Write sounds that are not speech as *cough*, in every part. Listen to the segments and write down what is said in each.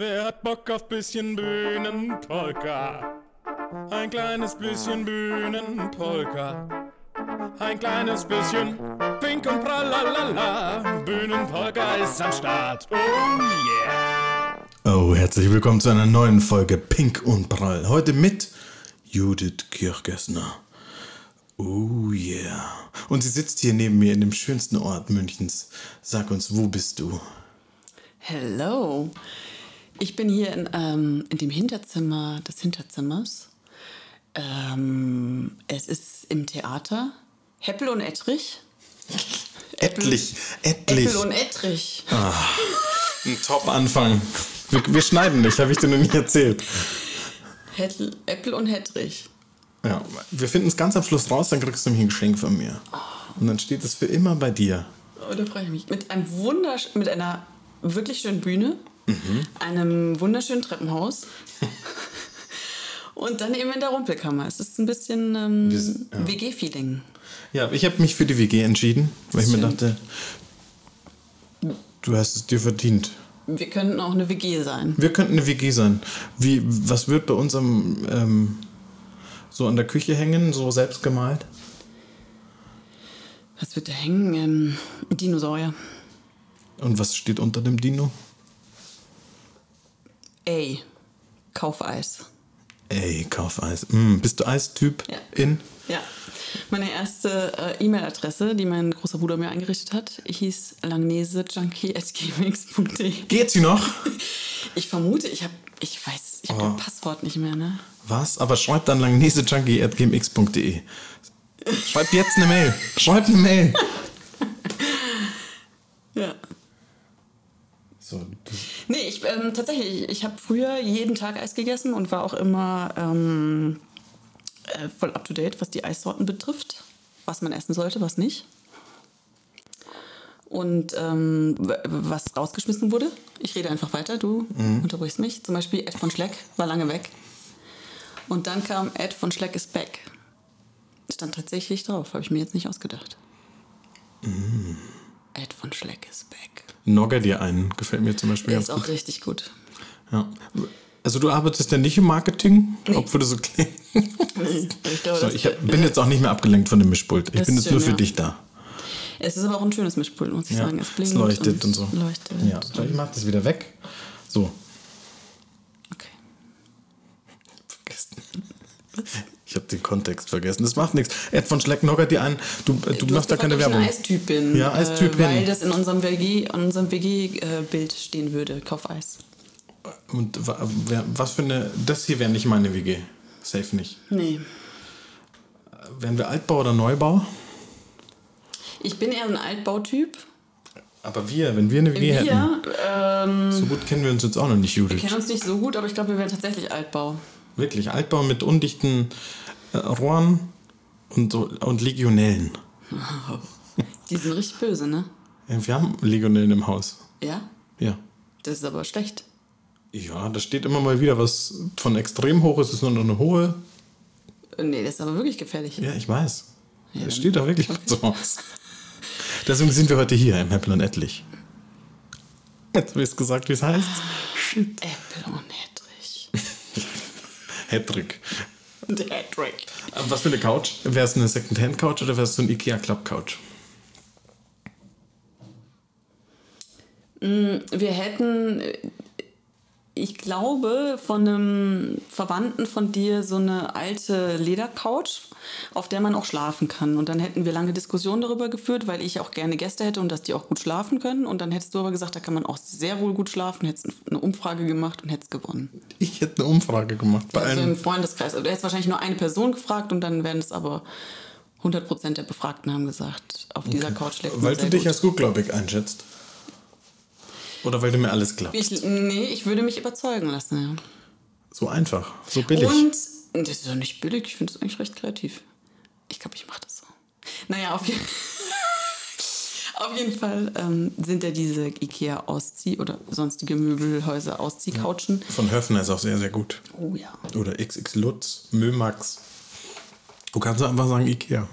Wer hat Bock auf bisschen Bühnenpolka? Ein kleines bisschen Bühnenpolka. Ein kleines bisschen Pink und Pralalala. Bühnenpolka ist am Start. Oh yeah. Oh, herzlich willkommen zu einer neuen Folge Pink und Prall. Heute mit Judith Kirchgessner. Oh yeah. Und sie sitzt hier neben mir in dem schönsten Ort Münchens. Sag uns, wo bist du? Hello. Ich bin hier in, ähm, in dem Hinterzimmer des Hinterzimmers. Ähm, es ist im Theater. Heppel und Ettrich. Etlich, etlich. Heppel und Ettrich. Ein Top-Anfang. Wir, wir schneiden nicht, habe ich dir noch nie erzählt. Hettel, Äppel und Hettrich. Ja, wir finden es ganz am Schluss raus, dann kriegst du nämlich ein Geschenk von mir. Und dann steht es für immer bei dir. Oh, da freue ich mich. Mit einem wundersch mit einer wirklich schönen Bühne, einem wunderschönen Treppenhaus und dann eben in der Rumpelkammer. Es ist ein bisschen ähm, ja. WG-Feeling. Ja, ich habe mich für die WG entschieden, weil ich mir dachte, du hast es dir verdient. Wir könnten auch eine WG sein. Wir könnten eine WG sein. Wie, was wird bei uns am, ähm, so an der Küche hängen, so selbst gemalt? Was wird da hängen? Ähm, ein Dinosaurier. Und was steht unter dem Dino? Ey, kauf Eis. Ey, kauf Eis. Mm, bist du Eistyp Ja. in? Ja. Meine erste äh, E-Mail-Adresse, die mein großer Bruder mir eingerichtet hat, hieß langnesejunkie.gmx.de. Geht sie noch? Ich vermute, ich habe, ich weiß, ich habe Oh. Passwort nicht mehr, ne? Was? Aber schreib dann langnesejunkie.gmx.de. Schreib jetzt eine Mail. Schreib eine Mail. *laughs* Ja. So, Nee, ich ähm, tatsächlich, ich habe früher jeden Tag Eis gegessen und war auch immer ähm, äh, voll up to date, was die Eissorten betrifft, was man essen sollte, was nicht. Und ähm, was rausgeschmissen wurde, ich rede einfach weiter, du unterbrichst mich. Zum Beispiel Ed von Schleck war lange weg. Und dann kam Ed von Schleck is back. Stand tatsächlich drauf, habe ich mir jetzt nicht ausgedacht. Ed von Schleck is back. Nogger dir ein. Gefällt mir zum Beispiel Der ist gut. auch richtig gut. Ja. Also du arbeitest ja nicht im Marketing, obwohl du so klingst. Ich glaube, So, ich hab, bin jetzt auch nicht mehr abgelenkt von dem Mischpult. Ich bin ist jetzt nur schön, für ja. dich da. es ist aber auch ein schönes Mischpult, muss ich Ja, sagen. Es es blinkt leuchtet und, so. Leuchtet. Ja, so, ich mach das wieder weg. So, Okay. vergessen. *laughs* Ich habe den Kontext vergessen. Das macht nichts. Ed von Schleck noggert dir ein. Du, äh, du, Du machst da keine ich Werbung. ein Eistyp bin. Ja, Eistyp äh, Weil hin. das in unserem WG, in unserem WG-Bild stehen würde. Kauf Eis. Und was für eine. Das hier wäre nicht meine WG. Safe nicht. Nee. Wären wir Altbau oder Neubau? Ich bin eher ein Altbautyp. Aber wir, wenn wir eine WG hätten. Wir ähm, So gut kennen wir uns jetzt auch noch nicht, Judith. kennen uns nicht so gut, aber ich glaube, wir wären tatsächlich Altbau. Wirklich, Altbau mit undichten äh, Rohren und, und Legionellen. *laughs* Die sind richtig böse, ne? Wir haben Legionellen im Haus. Ja? Ja. Das ist aber schlecht. Ja, da steht immer mal wieder was von extrem hoch, es ist nur noch eine hohe. Äh, Nee, das ist aber wirklich gefährlich. Ja, ich weiß. Ja, Es dann- steht da wirklich was so aus. *laughs* Deswegen sind wir heute hier im Heppel und Ettlich. Jetzt habe ich gesagt, wie es heißt. Shit. Äpfel und Hedrich. Hedrick. Der. Aber Was für eine Couch? Wäre es eine Secondhand-Couch oder wäre es so ein Ikea-Club-Couch? Wir hätten, äh, ich glaube, von einem Verwandten von dir so eine alte Ledercouch, auf der man auch schlafen kann. Und dann hätten wir lange Diskussionen darüber geführt, weil ich auch gerne Gäste hätte und dass die auch gut schlafen können. Und dann hättest du aber gesagt, da kann man auch sehr wohl gut schlafen, hättest eine Umfrage gemacht und hättest gewonnen. Ich hätte eine Umfrage gemacht bei Also im Freundeskreis. Also du hättest wahrscheinlich nur eine Person gefragt und dann wären es aber 100% der Befragten haben gesagt, auf dieser Couch schläft man Weil du dich gut. als gutgläubig einschätzt. Oder weil du mir alles glaubst. Ich, nee, ich würde mich überzeugen lassen, ja. So einfach, so billig. Und das ist ja nicht billig, ich finde es eigentlich recht kreativ. Ich glaube, ich mache das so. Naja, auf, je *laughs* auf jeden Fall ähm, sind ja diese IKEA-Auszieh- oder sonstige Möbelhäuser Ausziehcouchen. Von Höfner ist auch sehr, sehr gut. Oh ja. Oder XX Lutz, Mömax. Du kannst einfach sagen Ikea.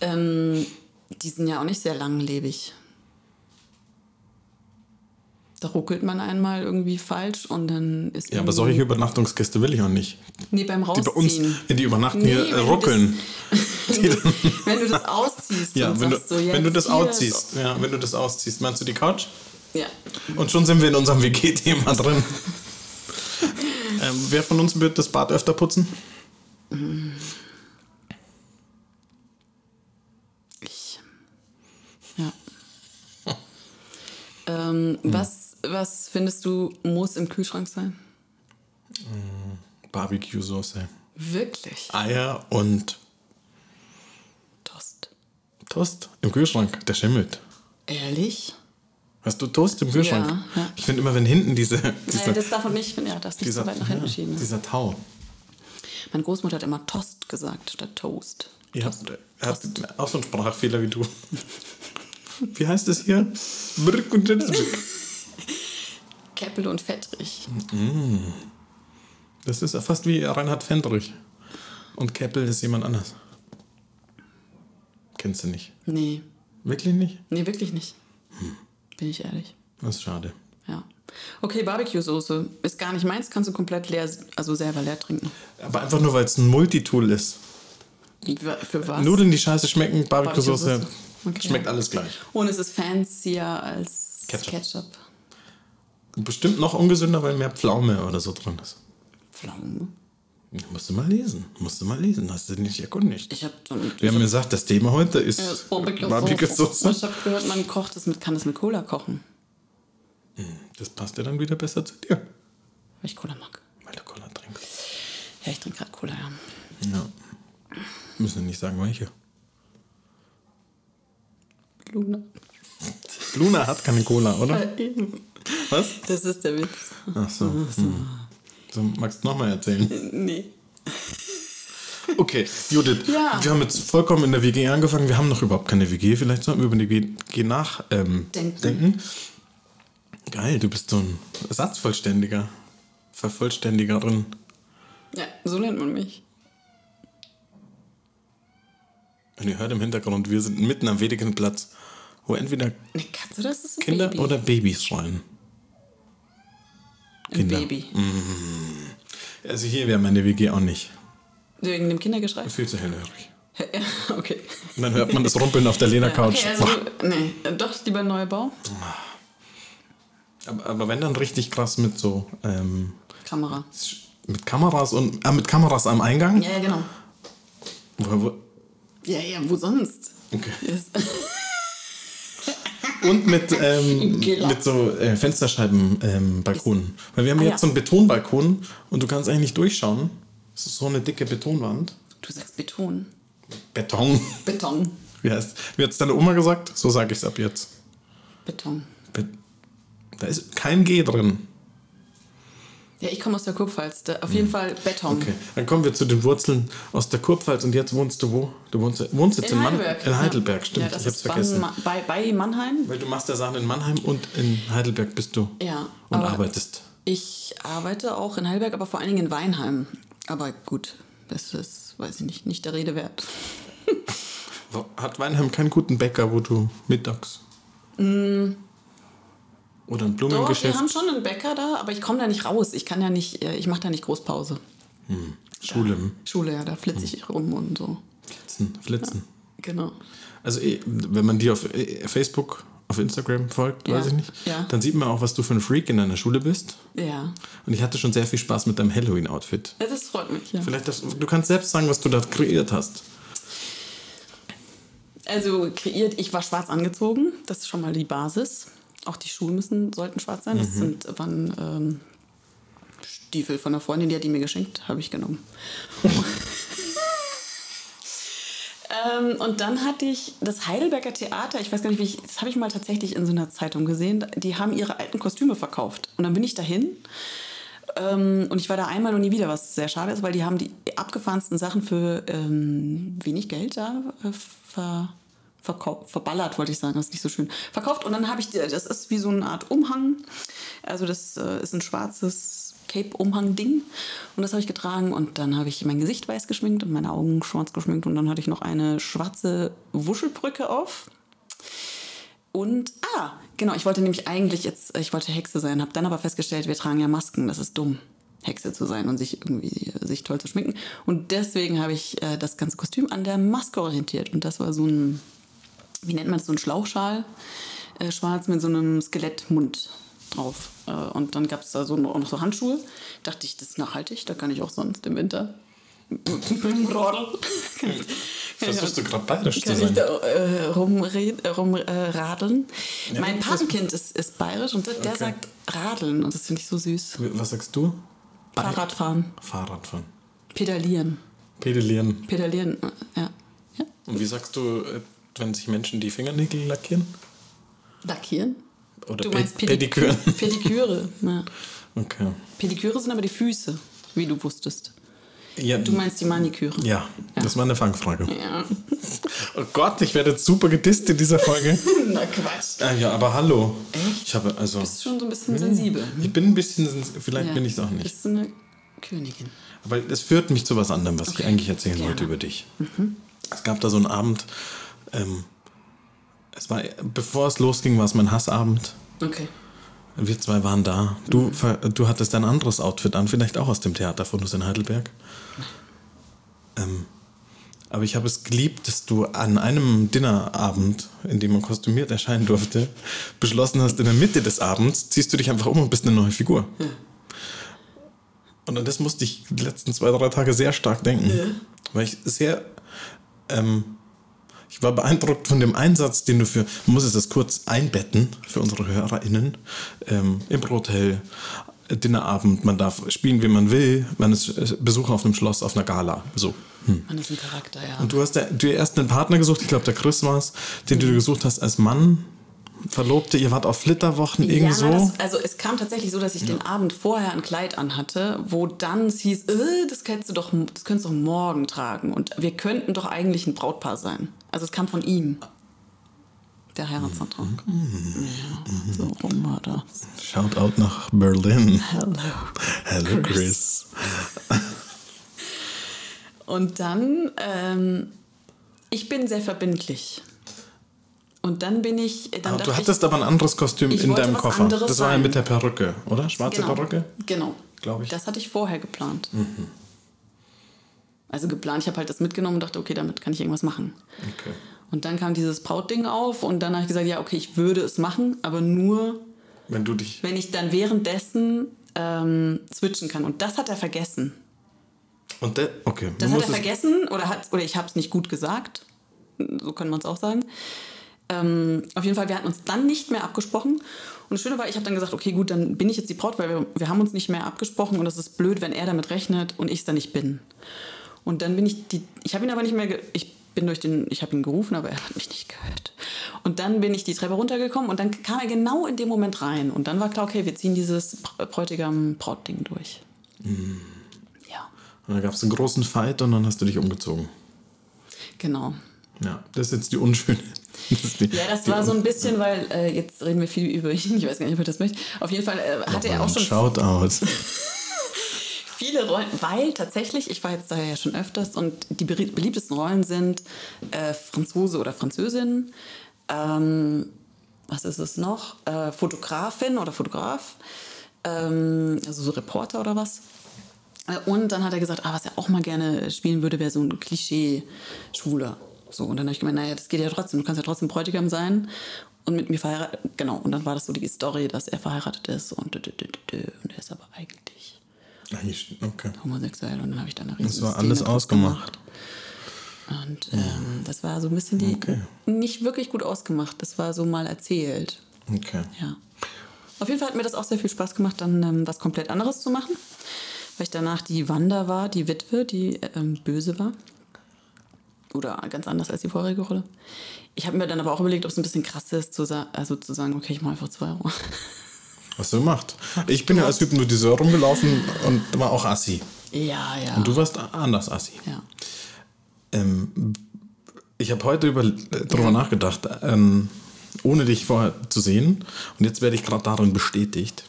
Ähm, die sind ja auch nicht sehr langlebig. Da ruckelt man einmal irgendwie falsch und dann ist Ja, aber solche Übernachtungsgäste will ich auch nicht. Nee, beim Die bei uns, Rausziehen. die übernachten Nee, hier wenn ruckeln. *laughs* Wenn du, wenn du das ausziehst Ja, wenn du, so, wenn du das ausziehst. Ja, wenn du das ausziehst. Meinst du die Couch? So, ja. Und schon sind wir in unserem WG-Thema drin. ähm, wer von uns wird das Bad öfter putzen? Ich. Ja. ähm, was, was findest du, muss im Kühlschrank sein? Barbecue-Soße. Wirklich? Eier und Toast. Toast im Kühlschrank. Der schimmelt. Ehrlich? Hast du Toast im Kühlschrank? Ja, ja. Ich finde immer, wenn hinten diese, dieser, Naja, das darf man nicht, ja, das nicht dieser, so weit nach hinten ja, schieben. dieser Tau. Meine Großmutter hat immer Toast gesagt statt Toast. Ihr habt, auch so einen Sprachfehler wie du. Wie heißt es hier? Brück und Schnitzbrück. *laughs* Keppel und Fettrich. Das ist fast wie Reinhard Fendrich. Und Keppel ist jemand anders. Kennst du nicht? Nee, Wirklich nicht? nee, wirklich nicht. Bin ich ehrlich. Das ist schade. Ja. Okay, Barbecue-Soße ist gar nicht meins, kannst du komplett leer, also selber leer trinken. Aber einfach nur, weil es ein Multitool ist. Für, was? Nudeln, die scheiße schmecken, Barbecue-Soße, Barbecue-Soße. Okay. schmeckt alles gleich. Und es ist fancier als Ketchup. Ketchup. Bestimmt noch ungesünder, weil mehr Pflaume oder so drin ist. Pflaume. Musst du mal lesen. Musst du mal lesen. Hast du nicht erkundigt. Ich habe Wir haben gesagt, das Thema heute ist ja, das Barbecue-Soße. Barbecue-Soße. Ich habe gehört, man kocht das mit, kann das mit Cola kochen, Das passt ja dann wieder besser zu dir. weil ich Cola mag. Weil du Cola trinkst. Ja, ich trinke gerade Cola, ja. Ja. Müssen wir nicht sagen, welche. Luna. Luna hat keine Cola, oder? eben. Was? Das ist der Witz. Ach so. Hm. So, magst du nochmal erzählen? Nee. Okay, Judith, Ja. wir haben jetzt vollkommen in der WG angefangen. Wir haben noch überhaupt keine WG. Vielleicht sollten wir über die WG nach ähm. Geil, du bist so ein Ersatzvollständiger. Vervollständigerin. Ja, so nennt man mich. Und ihr hört im Hintergrund, wir sind mitten am Wedekind-Platz, wo entweder Kinder Baby. oder Babys schreien. Ein Kinder. Baby. Also hier wäre meine WG auch nicht. Wegen dem Kindergeschrei? Viel zu hellhörig. Okay. Und dann hört man das Rumpeln auf der Ledercouch. Okay, also, nee, doch lieber Neubau. aber, aber wenn dann richtig krass mit so ähm, Kamera. mit Kameras und äh, mit Kameras am Eingang. Ja, ja, genau. Wo, wo, Ja, ja, wo sonst? okay. Yes. *laughs* Und mit, *laughs* ähm, mit so äh, Fensterscheiben ähm. Weil wir haben Ah, jetzt ja. so einen Betonbalkon und du kannst eigentlich nicht durchschauen. Es ist so eine dicke Betonwand. Du sagst Beton. Beton. Beton. *laughs* Wie heißt Wie hat es deine Oma gesagt? So sage ich es ab jetzt. Beton. Be da ist kein G drin. Ja, ich komme aus der Kurpfalz. Auf jeden Fall Beton. Hm. Okay, dann kommen wir zu den Wurzeln aus der Kurpfalz und jetzt wohnst du wo? Du wohnst, wohnst jetzt in, In Heidelberg. In Heidelberg, ja. stimmt. Ja, das ich hab's vergessen. Bei, bei Mannheim. Weil du machst ja Sachen in Mannheim und in Heidelberg bist du. Ja. Und arbeitest. Ich arbeite auch in Heidelberg, aber vor allen Dingen in Weinheim. Aber gut, das ist, weiß ich nicht, nicht der Rede wert. *laughs* Hat Weinheim keinen guten Bäcker, wo du mittags. Oder ein Mm. Doch, wir Blumengeschäft. haben schon einen Bäcker da, aber ich komme da nicht raus. Ich kann ja nicht, äh, ich mache da nicht Großpause. Schule. Schule, ja, da flitze ich rum und so. Flitzen. Flitzen. Genau. Also, eh, wenn man dir auf eh, Facebook, auf Instagram folgt, Ja, weiß ich nicht, ja. dann sieht man auch, was du für ein Freak in deiner Schule bist. Ja. Und ich hatte schon sehr viel Spaß mit deinem Halloween-Outfit. Ja, Das freut mich, ja. Vielleicht, das, du kannst selbst sagen, was du da kreiert hast. Also kreiert, ich war schwarz angezogen. Das ist schon mal die Basis. Auch die Schuhe müssen, sollten schwarz sein. Das sind waren ähm, Stiefel von einer Freundin, die hat die mir geschenkt, habe ich genommen. *laughs* ähm, und dann hatte ich das Heidelberger Theater, ich weiß gar nicht, wie ich, das habe ich mal tatsächlich in so einer Zeitung gesehen, die haben ihre alten Kostüme verkauft. Und dann bin ich dahin ähm, und ich war da einmal und nie wieder, was sehr schade ist, weil die haben die abgefahrensten Sachen für ähm, wenig Geld da äh, ver, verkau- verballert, wollte ich sagen, das ist nicht so schön. Verkauft und dann habe ich, das ist wie so eine Art Umhang. Also das äh, ist ein schwarzes Cape-Umhang-Ding und das habe ich getragen und dann habe ich mein Gesicht weiß geschminkt und meine Augen schwarz geschminkt und dann hatte ich noch eine schwarze Wuschelbrücke auf. Und, ah, genau, ich wollte nämlich eigentlich jetzt, ich wollte Hexe sein, habe dann aber festgestellt, wir tragen ja Masken, das ist dumm. Hexe zu sein und sich irgendwie sich toll zu schminken. Und deswegen habe ich äh, das ganze Kostüm an der Maske orientiert. Und das war so ein, wie nennt man das, so ein Schlauchschal, äh, schwarz mit so einem Skelettmund drauf. Äh, und dann gab es da so noch so Handschuhe. Dachte ich, das ist nachhaltig, da kann ich auch sonst im Winter Rodel. *laughs* *laughs* Versuchst du gerade bayerisch zu sein? da äh, rumradeln? Äh, rum, äh, radeln? Ja, mein Patenkind ist, ist bayerisch und der Okay. sagt radeln und das finde ich so süß. Was sagst du? Fahrradfahren, Fahrradfahren. pedalieren. Pedalieren. Pedalieren, äh, ja. ja. Und wie sagst du, äh, wenn sich Menschen die Fingernägel lackieren? Lackieren? Oder Du Pe- meinst Pedi- Pediküren? *laughs* Pediküre. Ja. Okay. Pediküre sind aber die Füße, wie du wusstest. Ja, Du meinst die Maniküre. ja, das war eine Fangfrage. Ja. Oh Gott, ich werde jetzt super gedisst in dieser Folge. *laughs* Na Quatsch. ah, ja, aber hallo. Echt? Ich habe also. Bist schon so ein bisschen sensibel. Ich bin ein bisschen, sens- vielleicht Ja. bin ich es auch nicht. Bist du eine Königin? Aber das führt mich zu was anderem, was ich Okay. eigentlich erzählen Gerne. wollte über dich. Es gab da so einen Abend, ähm, es war, bevor es losging, war es mein Hassabend. Okay. Wir zwei waren da. Du, ver- du hattest ein anderes Outfit an, vielleicht auch aus dem Theater von uns in Heidelberg. Ähm, aber ich habe es geliebt, dass du an einem Dinnerabend, in dem man kostümiert erscheinen durfte, beschlossen hast, in der Mitte des Abends ziehst du dich einfach um und bist eine neue Figur. Und an das musste ich die letzten zwei, drei Tage sehr stark denken. Weil ich sehr. Ähm, ich war beeindruckt von dem Einsatz, den du für, man muss es das kurz einbetten für unsere HörerInnen, ähm, im Hotel, äh, Dinnerabend, man darf spielen, wie man will, man ist äh, Besucher auf einem Schloss, auf einer Gala, so. Hm. Man ist ein Charakter, ja. Und du hast dir erst einen Partner gesucht, ich glaube der Chris war es, den du dir gesucht hast als Mann, Verlobte, ihr wart auf Flitterwochen, irgendwie ja, so. das, also es kam tatsächlich so, dass ich den Abend vorher ein Kleid anhatte, wo dann es hieß, äh, das könntest du doch, das könntest du doch morgen tragen und wir könnten doch eigentlich ein Brautpaar sein. Also es kam von ihm. Der Heiratsantrag. Mhm. Ja, so rum war das. Shout out nach Berlin. Hello. Hello Chris. Und dann, ähm, ich bin sehr verbindlich. Und dann bin ich, dann dachte du hattest aber ein anderes Kostüm Ich in deinem Koffer. Das war ja mit der Perücke, oder? Schwarze genau, Perücke? Genau. Glaub ich. Mhm. Das hatte ich vorher geplant. Also geplant, ich habe halt das mitgenommen und dachte, okay, damit kann ich irgendwas machen. Okay. Und dann kam dieses Brautding auf und dann habe ich gesagt, ja, okay, ich würde es machen, aber nur, Wenn du dich. wenn ich dann währenddessen ähm, switchen kann. Und das hat er vergessen. Und der. Okay. Das hat er vergessen oder, hat, oder ich habe es nicht gut gesagt. So kann man es auch sagen. Ähm, auf jeden Fall, wir hatten uns dann nicht mehr abgesprochen. Und das Schöne war, ich habe dann gesagt, okay, gut, dann bin ich jetzt die Braut, weil wir, wir haben uns nicht mehr abgesprochen und es ist blöd, wenn er damit rechnet und ich es dann nicht bin. Und dann bin ich die, ich habe ihn aber nicht mehr, ich bin durch den, ich habe ihn gerufen, aber er hat mich nicht gehört. Und dann bin ich die Treppe runtergekommen und dann kam er genau in dem Moment rein. Und dann war klar, okay, wir ziehen dieses Bräutigam-Braut-Ding durch. Ja, Und dann gab es einen großen Fight und dann hast du dich umgezogen. genau. Ja, das ist jetzt die unschöne. *laughs* Das ist die, Ja, das war so ein bisschen, weil äh, jetzt reden wir viel über ihn. Ich weiß gar nicht, ob er das möchte. Auf jeden Fall äh, hatte er auch schon Shoutout. *laughs* viele Rollen, weil tatsächlich, ich war jetzt da ja schon öfters und die beliebtesten Rollen sind äh, Franzose oder Französin, ähm, was ist es noch? Äh, Fotografin oder Fotograf, ähm, also so Reporter oder was. Äh, Und dann hat er gesagt, ah, was er auch mal gerne spielen würde, wäre so ein Klischee-Schwuler. So, und dann habe ich gemeint, naja, das geht ja trotzdem, du kannst ja trotzdem Bräutigam sein und mit mir verheiratet. Genau, und dann war das so die Story, dass er verheiratet ist und, und er ist aber Eigentlich, okay. homosexuell und dann habe ich dann eine riesen Das war Szene alles draus ausgemacht. gemacht. Und ähm, das war so ein bisschen die, Okay. nicht wirklich gut ausgemacht, das war so mal erzählt. Okay. Ja. Auf jeden Fall hat mir das auch sehr viel Spaß gemacht, dann ähm, was komplett anderes zu machen. Weil ich danach die Wanda war, die Witwe, die ähm, böse war. Oder ganz anders als die vorherige Rolle. Ich habe mir dann aber auch überlegt, ob es ein bisschen krass ist, zu, also zu sagen, okay, ich mache einfach zwei Euro. Was du gemacht? Ich bin ja als Hypnotiseur rumgelaufen und war auch Assi. ja, ja. Und du warst anders Assi. ja. Ähm, ich habe heute über, darüber nachgedacht, ähm, ohne dich vorher zu sehen. Und jetzt werde ich gerade darin bestätigt.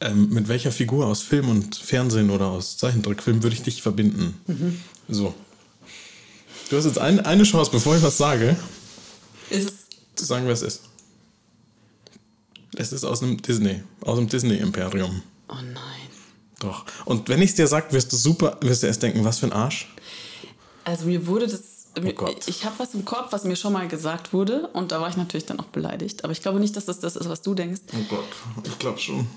Ähm, mit welcher Figur aus Film und Fernsehen oder aus Zeichentrickfilm würde ich dich verbinden? So. Du hast jetzt ein, eine Chance, bevor ich was sage. Ist zu sagen, wer es ist. Es ist aus einem Disney, aus dem Disney-Imperium. Oh nein. Doch. Und wenn ich es dir sage, wirst du super, wirst du erst denken, was für ein Arsch. Also mir wurde das. Oh ich habe was im Kopf, was mir schon mal gesagt wurde und da war ich natürlich dann auch beleidigt. Aber ich glaube nicht, dass das das ist, was du denkst. Oh Gott, ich glaube schon.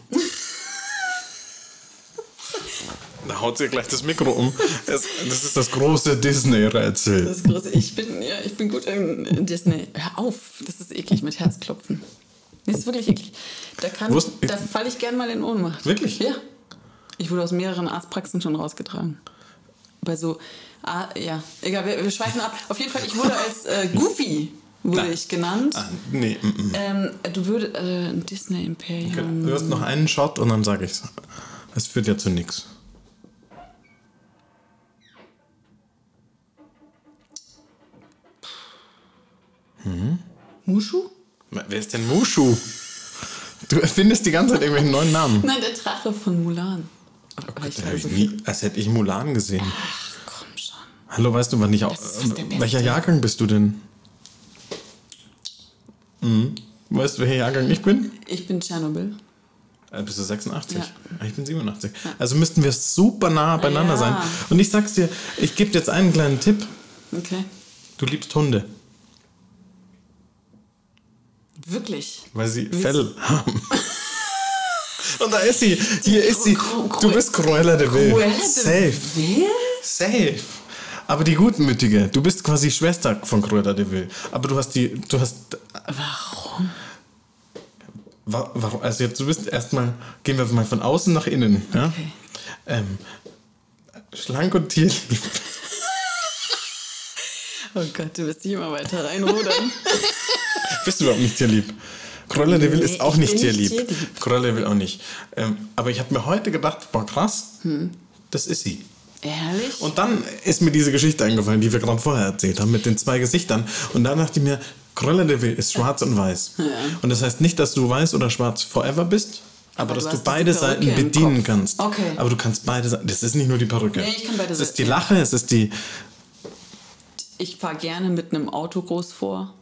Da haut sie gleich das Mikro um. Es, das ist das große Disney-Rätsel. Das. Ich bin, ja, ich bin gut in, in Disney. Hör auf, das ist eklig mit Herzklopfen. Das ist wirklich eklig. Da, kann, Wusst- da falle ich gern mal in Ohnmacht. Wirklich? Ja. Ich wurde aus mehreren Arztpraxen schon rausgetragen. Bei so, ah, ja, egal, wir, wir schweifen ab. Auf jeden Fall, ich wurde als äh, Goofy wurde Nein. ich genannt. Ah, nee, mm, mm. Ähm, du würdest, äh, ein Disney Imperium. Du hast noch einen Shot und dann sage ich's. Es führt ja zu nichts. Mushu? Wer ist denn Mushu? Du erfindest die ganze Zeit irgendwelchen neuen Namen. Nein, der Drache von Mulan. Ich weiß hab ich so nie, als hätte ich Mulan gesehen. Ach, komm schon. Hallo, weißt du, wann ich auch. Beste. welcher Jahrgang bist du denn? Mhm. Weißt du, welcher Jahrgang ich bin? Ich bin Tschernobyl. Äh, bist du 86? Ja. Ah, Ich bin 87. Also müssten wir super nah beieinander Ja. sein. Und ich sag's dir, ich gebe dir jetzt einen kleinen Tipp. Okay. Du liebst Hunde, Wirklich. weil sie Fell haben. *laughs* Und da ist sie. Hier ist sie. Du bist Cruella de Vil. Safe. Vil? Safe. Aber die Gutmütige. Du bist quasi Schwester von Cruella de Vil. Aber du hast die. Du hast. Warum? wa- Warum? Also jetzt, du bist erstmal. Gehen wir mal von außen nach innen. Ja? Okay. Ähm, schlank und tierlieb. Oh Gott, du wirst dich immer weiter reinrudern. *laughs* Bist du überhaupt nicht tierlieb? Cruella de Vil Nee, ist auch ich nicht nicht tierlieb. tierlieb. Cruella de Vil auch nicht. Ähm, aber ich habe mir heute gedacht, boah krass, Hm. das ist sie. Ehrlich? Und dann ist mir diese Geschichte eingefallen, die wir gerade vorher erzählt haben, mit den zwei Gesichtern. Und dann dachte ich mir, Cruella de Vil ist schwarz und weiß. Und das heißt nicht, dass du weiß oder schwarz forever bist, aber, Aber dass du du beide Seiten bedienen kannst. Okay. Aber du kannst beide Seiten. Das ist nicht nur die Perücke. Nee, ich kann beide Es ist Seiten, die ja. Lache, es ist die. Ich fahre gerne mit einem Auto groß vor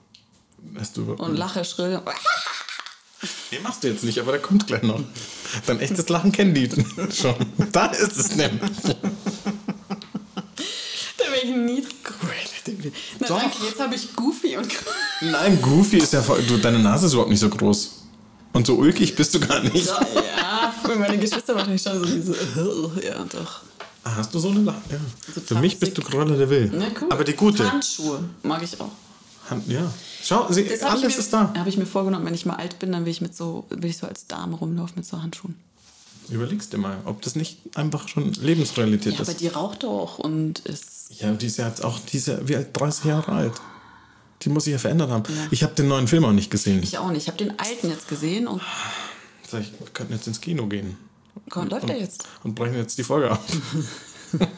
Hast du, und lache schrill. *laughs* Den machst du jetzt nicht, aber der kommt gleich noch. Dein echtes Lachen kennen die *laughs* schon. Da ist es nämlich. Da wäre ich nie Na Doch. danke, jetzt habe ich Goofy und... *laughs* Nein, Goofy ist ja voll. Du, deine Nase ist überhaupt nicht so groß. Und so ulkig bist du gar nicht. ja, für meine Geschwister wahrscheinlich schon so diese... Ja, doch. Ah, Hast du so eine Lache? Ja. So Für mich bist du Cruella de Vil. Na cool. Aber die gute. Handschuhe mag ich auch. Hand, ja. Schau, sie, alles mir, ist da. Habe ich mir vorgenommen, wenn ich mal alt bin, dann will ich mit so, will ich so als Dame rumlaufen mit so Handschuhen. Überlegst dir mal, ob das nicht einfach schon Lebensrealität Ja, aber ist. die raucht auch und ist. Ja, die ist ja jetzt auch, die ist ja wie alt, 30 Jahre alt. Die muss sich ja verändert haben. Ich habe den neuen Film auch nicht gesehen. Ich auch nicht. Ich habe den alten jetzt gesehen und ich, wir könnten jetzt ins Kino gehen. Komm, läuft der jetzt? Und brechen jetzt die Folge ab. *laughs*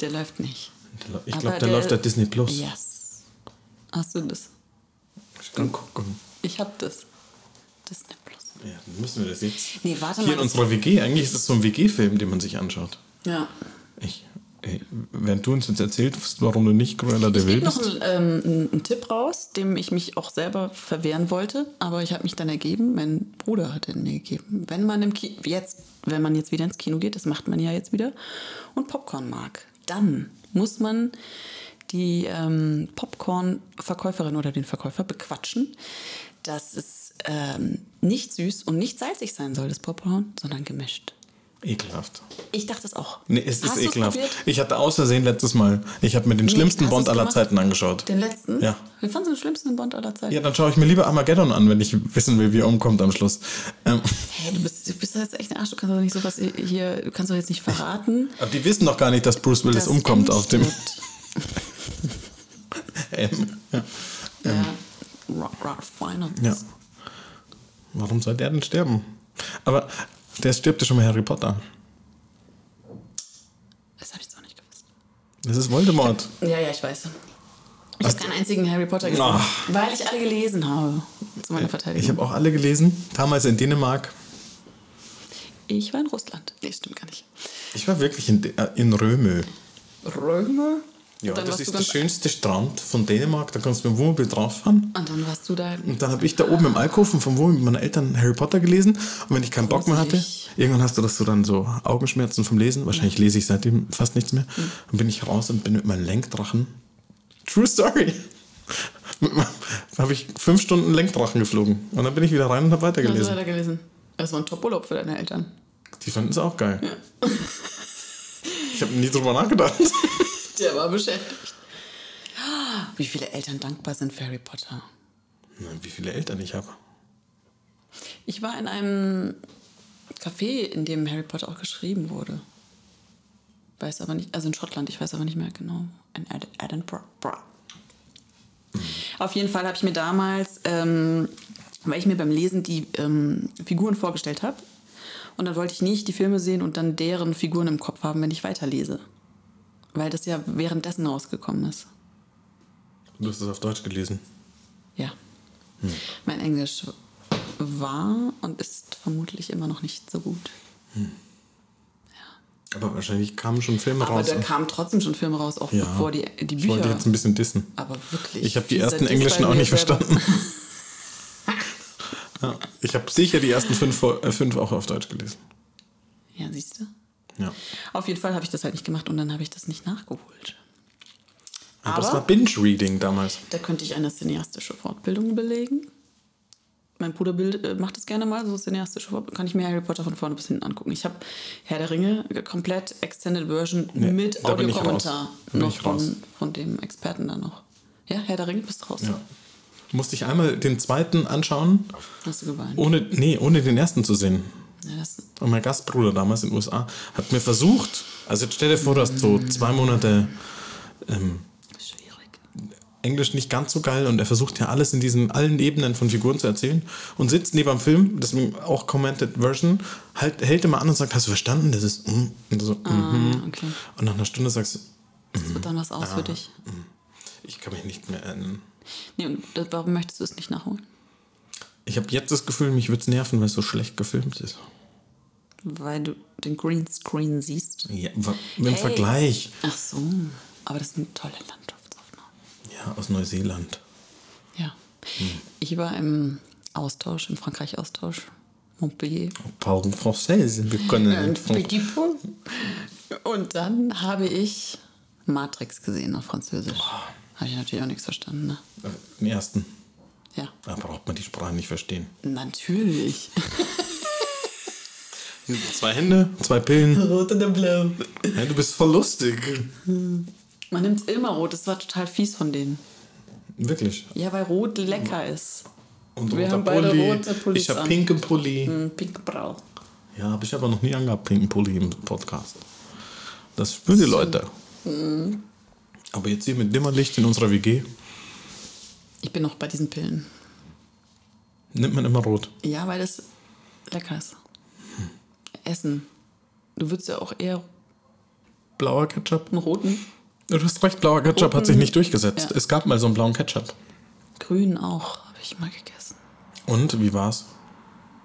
Der läuft nicht. Ich glaube, der, der- läuft bei Disney Plus. Yes. Hast du das? Ich kann gucken. Ich hab das. Disney Plus. Ja, dann müssen wir das jetzt. Nee, warte Hier mal. in das- unserer WG, eigentlich ist es so ein WG-Film, den man sich anschaut. Ja. Ich, während du uns jetzt erzählst, warum du nicht Cruella de Vil geht noch bist. ein, ähm, ein, ein Tipp raus, dem ich mich auch selber verwehren wollte, aber ich habe mich dann ergeben. Mein Bruder hat ihn mir gegeben. Wenn man im Ki jetzt, wenn man jetzt wieder ins Kino geht, das macht man ja jetzt wieder, und Popcorn mag, dann muss man die ähm, Popcorn-Verkäuferin oder den Verkäufer bequatschen, dass es ähm, nicht süß und nicht salzig sein soll, das Popcorn, sondern gemischt. Ekelhaft. Ich dachte es auch. Nee, es ist Hast du's ekelhaft. probiert? Ich hatte aus Versehen letztes Mal, ich habe mir den Nee, schlimmsten Bond aller gemacht? Zeiten angeschaut. Den letzten? Ja. Wie fandest du den schlimmsten Bond aller Zeiten? Ja, dann schaue ich mir lieber Armageddon an, wenn ich wissen will, wie er umkommt am Schluss. Ähm, Hey, du bist, du bist jetzt echt ein Arsch. Du kannst doch nicht sowas hier, du kannst doch jetzt nicht verraten. *laughs* aber die wissen doch gar nicht, dass Bruce Willis dass umkommt auf dem. *laughs* Ähm, ja. Ja. Rock, rock, Finals. ja. Warum soll der denn sterben? Aber der stirbt ja schon mal Harry Potter. Das habe ich jetzt auch nicht gewusst. Das ist Voldemort. Ja, ja, ich weiß. Ich habe keinen einzigen Harry Potter gesehen, Ach. weil ich alle gelesen habe. Zu meiner Verteidigung. Ich habe auch alle gelesen, damals in Dänemark. Ich war in Russland. Nee, stimmt gar nicht. Ich war wirklich in, De- äh, in Römö. Römer? Ja, das ist der schönste Strand von Dänemark. Da kannst du mit dem Wohnmobil drauf fahren. Und dann warst du da. Und dann habe ich da oben im Alkoven vom Wohnmobil mit meinen Eltern Harry Potter gelesen. Und wenn ich keinen Bock mehr hatte, irgendwann hast du das so dann so Augenschmerzen vom Lesen. Wahrscheinlich lese ich seitdem fast nichts mehr. Hm. Dann bin ich raus und bin mit meinem Lenkdrachen. True Story. habe ich fünf Stunden Lenkdrachen geflogen. Und dann bin ich wieder rein und habe Hast du weitergelesen. weiter gelesen? Das war ein Top-Urlaub für deine Eltern. Die fanden es auch geil. Ich habe nie drüber nachgedacht. *laughs* Der war beschäftigt. Wie viele Eltern dankbar sind für Harry Potter? Na, Wie viele Eltern ich habe. Ich war in einem Café, in dem Harry Potter auch geschrieben wurde. Weiß aber nicht, also in Schottland, ich weiß aber nicht mehr genau. In Ed Edinburgh. Bra. Auf jeden Fall habe ich mir damals, ähm, weil ich mir beim Lesen die ähm, Figuren vorgestellt habe, und dann wollte ich nicht die Filme sehen und dann deren Figuren im Kopf haben, wenn ich weiterlese. Weil das ja währenddessen rausgekommen ist. Du hast es auf Deutsch gelesen. Ja. Mein Englisch war und ist vermutlich immer noch nicht so gut. Aber wahrscheinlich kamen schon Filme Aber raus. da kamen trotzdem schon Filme raus, auch Ja. bevor die, die ich wollte Bücher. jetzt ein bisschen dissen. Aber wirklich. Ich habe die ersten Englischen auch nicht verstanden. *laughs* ja, ich habe sicher die ersten fünf, äh, fünf auch auf Deutsch gelesen. Ja, siehst du? Ja. Auf jeden Fall habe ich das halt nicht gemacht und dann habe ich das nicht nachgeholt. Aber das Aber- war Binge-Reading damals. Da könnte ich eine cineastische Fortbildung belegen. Mein Bruder bild, äh, macht das gerne mal, so cineastische Fortbildung. Kann ich mir Harry Potter von vorne bis hinten angucken. Ich habe Herr der Ringe komplett Extended Version Nee, mit Audiokommentar noch von, von dem Experten da noch. Ja, Herr der Ringe bist raus. Ja. Musste ich einmal den zweiten anschauen, Hast du geweint? ohne, nee, ohne den ersten zu sehen. Ja, Und mein Gastbruder damals in den USA hat mir versucht, also jetzt stell dir vor, du hast so zwei Monate ähm. Englisch nicht ganz so geil und er versucht ja alles in diesen allen Ebenen von Figuren zu erzählen und sitzt neben dem Film, deswegen auch Commented Version, halt, hält immer an und sagt, hast du verstanden? Das ist mm. und, so, Ah, mhm. okay. und nach einer Stunde sagst du, Das wird dann was aus für dich. ich kann mich nicht mehr erinnern. Nee, und warum möchtest du es nicht nachholen? Ich habe jetzt das Gefühl, mich würde es nerven, weil es so schlecht gefilmt ist. Weil du den Greenscreen siehst. Ja, im Hey. Vergleich. Ach so, aber das sind tolle Landschaftsaufnahmen. Ja, aus Neuseeland. Ja. Hm. Ich war im Austausch, im Frankreich-Austausch. Montpellier. Parle français, wir können Äh, Petit. Und dann habe ich Matrix gesehen auf Französisch. Habe ich natürlich auch nichts verstanden. Ne? Den ersten. Ja, Da braucht man die Sprache nicht verstehen. natürlich. *laughs* Zwei Hände, zwei Pillen. Rot und blau. Ja, du bist voll lustig. Man nimmt immer rot. Das war total fies von denen. Wirklich. Ja, weil rot lecker ist. Und Wir roter haben beide Pulli. rote Pullis Ich habe pinken Pulli. Hm, Pinkbrau. Ja, habe ich aber noch nie angehabt, pinken Pulli im Podcast. Das spüren die Leute. Mhm. Aber jetzt hier mit Dimmerlicht in unserer WG Ich bin noch bei diesen Pillen. nimmt man immer rot. Ja, weil das lecker ist. Essen. Du würdest ja auch eher Blauer Ketchup. einen roten, Du hast recht, blauer Ketchup hat sich nicht durchgesetzt. Ja. Es gab mal so einen blauen Ketchup. grünen auch. Habe ich mal gegessen. Und wie war's?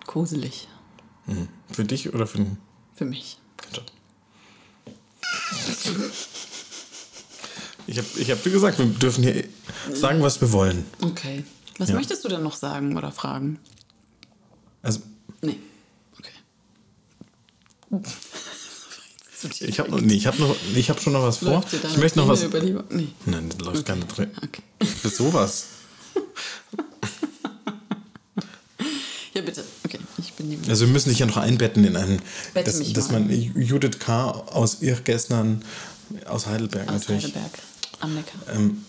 Gruselig. Hm. Für dich oder für den Für mich. Ketchup? *laughs* Ich habe ich hab dir gesagt, wir dürfen hier sagen, was wir wollen. Okay. Was Ja. möchtest du denn noch sagen oder fragen? Also, Nee. Okay. *laughs* ich habe nee, ich hab noch, ich hab schon noch was vor. Ich möchte noch was. Träne Über die, nee. Nein, das läuft keine Träne. Okay. *laughs* Für sowas. *laughs* Ja, bitte. Okay, ich bin die. Also wir müssen dich ja noch einbetten in einen, Bette dass, dass man Judith K. aus Irrgessnern, aus Heidelberg aus natürlich. Heidelberg am Neckar. Ähm,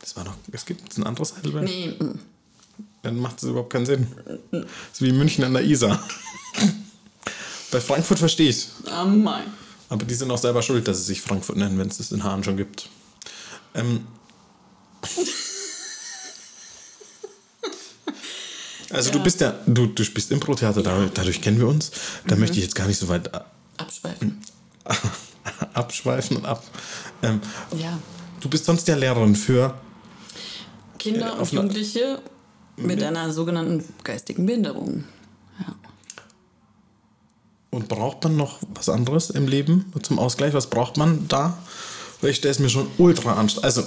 das war noch, es gibt ein anderes Heidelberg? Nee. Dann macht es überhaupt keinen Sinn. Das ist wie München an der Isar. Bei Frankfurt verstehe ich Ah, mein. Aber die sind auch selber schuld, dass sie sich Frankfurt nennen, wenn es das in Hahn schon gibt. Ähm. Also du bist ja, du, du spielst Impro-Theater, dadurch, dadurch kennen wir uns. Da möchte ich jetzt gar nicht so weit Abschweifen. *laughs* abschweifen und ab. Ähm, Ja. du bist sonst ja Lehrerin für Kinder Äh, und Jugendliche mit einer sogenannten geistigen Behinderung. Ja. und braucht man noch was anderes im Leben zum Ausgleich? Was braucht man da? Weil ich stelle es mir schon ultra anstrengend. Also,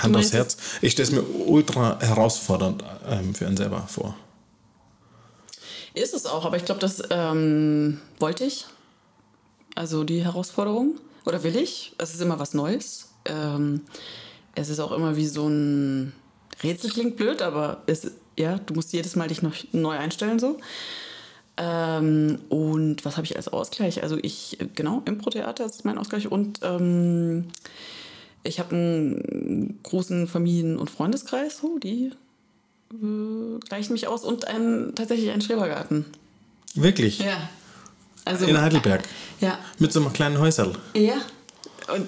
Hand aufs Herz. Ich stelle es mir ultra herausfordernd ähm, für einen selber vor. Ist es auch, aber ich glaube, das ähm, wollte ich. Also die Herausforderung. Oder will ich? Es ist immer was Neues. Ähm, es ist auch immer wie so ein Rätsel klingt blöd, aber es, ja, du musst jedes Mal dich noch neu einstellen so. Ähm, und was habe ich als Ausgleich? Also ich, genau, Impro-Theater ist mein Ausgleich und ähm, ich habe einen großen Familien- und Freundeskreis, so, die äh, gleichen mich aus und einen, tatsächlich einen Schrebergarten. Wirklich? Ja. Also, In Heidelberg. Ja. Mit so einem kleinen Häuserl. Ja. Und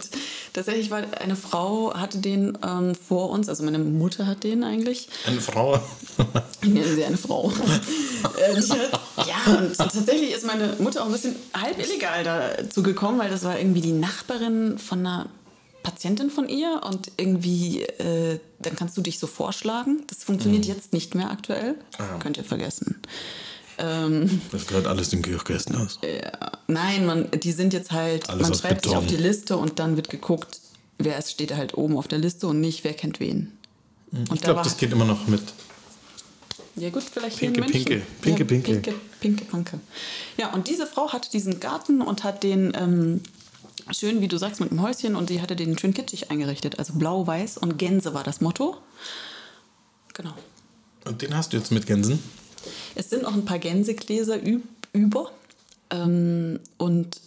tatsächlich war eine Frau, hatte den ähm, vor uns, also meine Mutter hat den eigentlich. Eine Frau. Ich nenne sie eine Frau. Äh, ja, und tatsächlich ist meine Mutter auch ein bisschen halb illegal dazu gekommen, weil das war irgendwie die Nachbarin von einer Patientin von ihr und irgendwie, äh, dann kannst du dich so vorschlagen. Das funktioniert jetzt nicht mehr aktuell. Könnt ihr vergessen. Ähm, Das gehört alles dem Kirchgästen aus. ja. Nein, man, die sind jetzt halt, Alles man schreibt sich Beton. auf die Liste und dann wird geguckt, wer ist, steht halt oben auf der Liste und nicht, wer kennt wen. Und Ich glaube, das geht immer noch mit. Ja gut, vielleicht Pinke, hier in München. Pinke, Pinke, ja, Pinke. Pinke, Pinke. Ja, und diese Frau hatte diesen Garten und hat den ähm, schön, wie du sagst, mit dem Häuschen und die hatte den schön kitschig eingerichtet. Also blau, weiß und Gänse war das Motto. Genau. Und den hast du jetzt mit Gänsen? Es sind auch ein paar Gänsegläser üb über. Ähm, und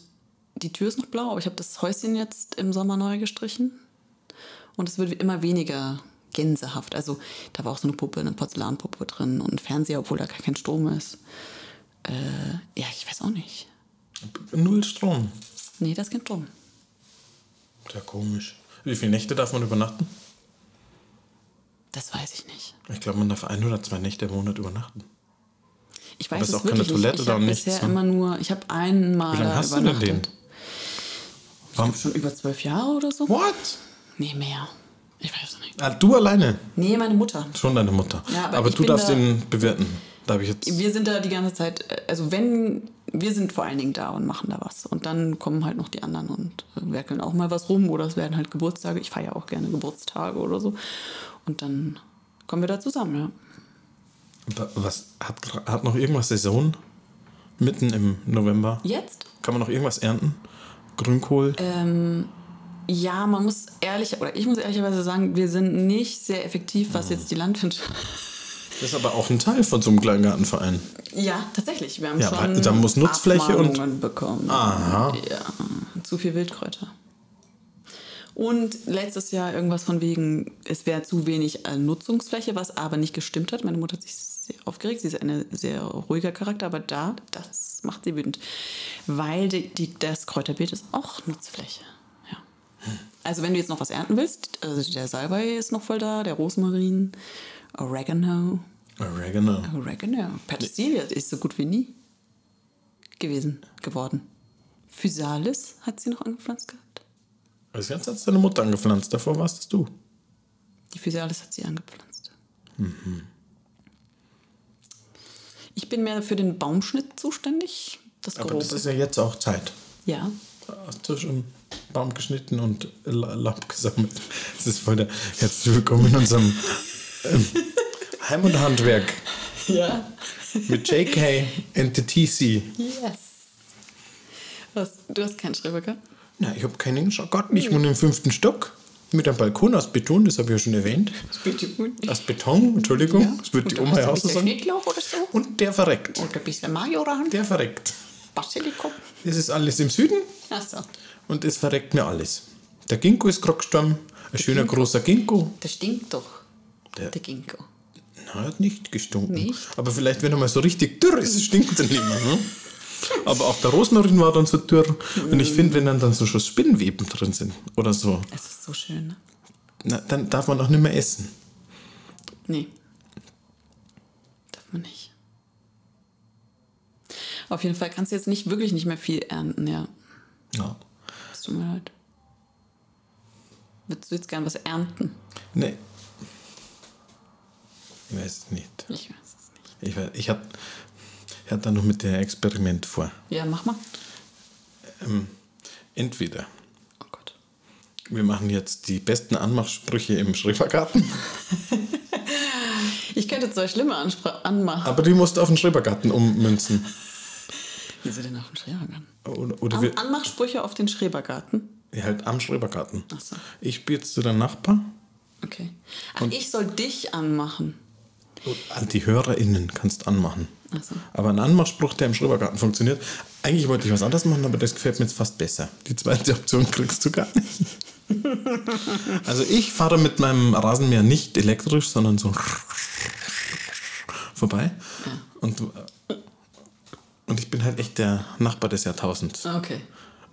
die Tür ist noch blau, aber ich habe das Häuschen jetzt im Sommer neu gestrichen. Und es wird immer weniger gänsehaft. Also da war auch so eine Puppe, eine Porzellanpuppe drin und ein Fernseher, obwohl da gar kein Strom ist. Äh, ja, ich weiß auch nicht. Null Strom. Nee, da ist kein Strom. Ja, komisch. Wie viele Nächte darf man übernachten? Das weiß ich nicht. Ich glaube, man darf ein oder zwei Nächte im Monat übernachten. Ich weiß es auch keine wirklich Toilette nicht. Ich habe bisher ne? immer nur, ich habe einmal Wie lange hast du denn den? Warum? Schon über zwölf Jahre oder so? What? Nee, mehr. Ich weiß es nicht. Ah, du alleine? Nee, meine Mutter. Schon deine Mutter. Ja, aber aber ich du darfst da- den bewerten. Da habe ich jetzt. Wir sind da die ganze Zeit, äh, also wenn, wir sind vor allen Dingen da und machen da was. Und dann kommen halt noch die anderen und äh, werkeln auch mal was rum oder es werden halt Geburtstage. Ich feiere auch gerne Geburtstage oder so. Und dann kommen wir da zusammen, ja. Was hat, hat noch irgendwas Saison? Mitten im November? Jetzt? Kann man noch irgendwas ernten? Grünkohl? Ähm, ja, man muss ehrlich, oder ich muss ehrlicherweise sagen, wir sind nicht sehr effektiv, was jetzt die Landwirtschaft. Das ist aber auch ein Teil von so einem Kleingartenverein. Ja, tatsächlich. Wir haben Ja, schon da muss Nutzfläche und- bekommen. Aha. Ja, zu viel Wildkräuter. Und letztes Jahr irgendwas von wegen, es wäre zu wenig äh, Nutzungsfläche, was aber nicht gestimmt hat. Meine Mutter hat sich sehr aufgeregt. Sie ist ein sehr ruhiger Charakter, aber da, das macht sie wütend. Weil die, die, das Kräuterbeet ist auch Nutzfläche. Ja. Also wenn du jetzt noch was ernten willst, also der Salbei ist noch voll da, der Rosmarin, Oregano, Oregano. Oregano. Petersilie ist so gut wie nie gewesen, geworden. Physalis hat sie noch angepflanzt gehabt. Das Ganze hat deine Mutter angepflanzt. Davor warst es du. Die Physalis hat sie angepflanzt. Ich bin mehr für den Baumschnitt zuständig. Das Aber Grobe. das ist ja jetzt auch Zeit. ja. Hast du schon Baum geschnitten und La- Laub gesammelt? Das ist voll der. Herzlich willkommen in unserem ähm, Heim- und Handwerk Ja. mit JK and the TC. Yes. Was, du hast keinen Schreberger? Na, ich habe keinen Garten. Ich wohne im fünften Stock mit einem Balkon aus Beton, das habe ich ja schon erwähnt. Gut. Aus Beton, Entschuldigung, das wird die Oma ja auch so sagen. Oder so? Und der verreckt. Und ein bisschen Majoran? Der verreckt. Basilikum? Das ist alles im Süden Achso. und es verreckt mir alles. Der Ginkgo ist gerade gestorben. Ein schöner großer Ginkgo. Der stinkt doch. Der- Der Ginkgo. Na, hat nicht gestunken. Nicht? Aber vielleicht, wenn er mal so richtig dürr ist, stinkt er nicht mehr. Ne? Aber auch der Rosmarin war dann so dürr. Und ich finde, wenn dann, dann so schon Spinnweben drin sind oder so, Es ist so schön, ne? na, dann darf man auch nicht mehr essen. Nee. Darf man nicht. Auf jeden Fall kannst du jetzt nicht wirklich nicht mehr viel ernten, ja. Ja. Es tut mir leid. Würdest du jetzt gern was ernten? Nee. Ich weiß es nicht. Ich weiß es nicht. Ich, weiß- ich hatte ich hatte da noch mit dem Experiment vor. Ja, mach mal. Entweder Oh Gott. Wir machen jetzt die besten Anmachsprüche im Schrebergarten. *laughs* Ich könnte zwei schlimme Anspr anmachen. Aber die musst du auf den Schrebergarten ummünzen. Wieso denn auf den Schrebergarten? Oder, oder An Anmachsprüche auf den Schrebergarten. ja, halt am Schrebergarten. Ach so. Ich spiele jetzt zu deinem Nachbar. Okay. Ach, ich soll dich anmachen. An die HörerInnen kannst anmachen. So. Aber ein Anmachspruch, der im Schrebergarten funktioniert. Eigentlich wollte ich was anderes machen, aber das gefällt mir jetzt fast besser. Die zweite Option kriegst du gar nicht. *laughs* Also ich fahre mit meinem Rasenmäher nicht elektrisch, sondern so vorbei. Und, und ich bin halt echt der Nachbar des Jahrtausends. Okay.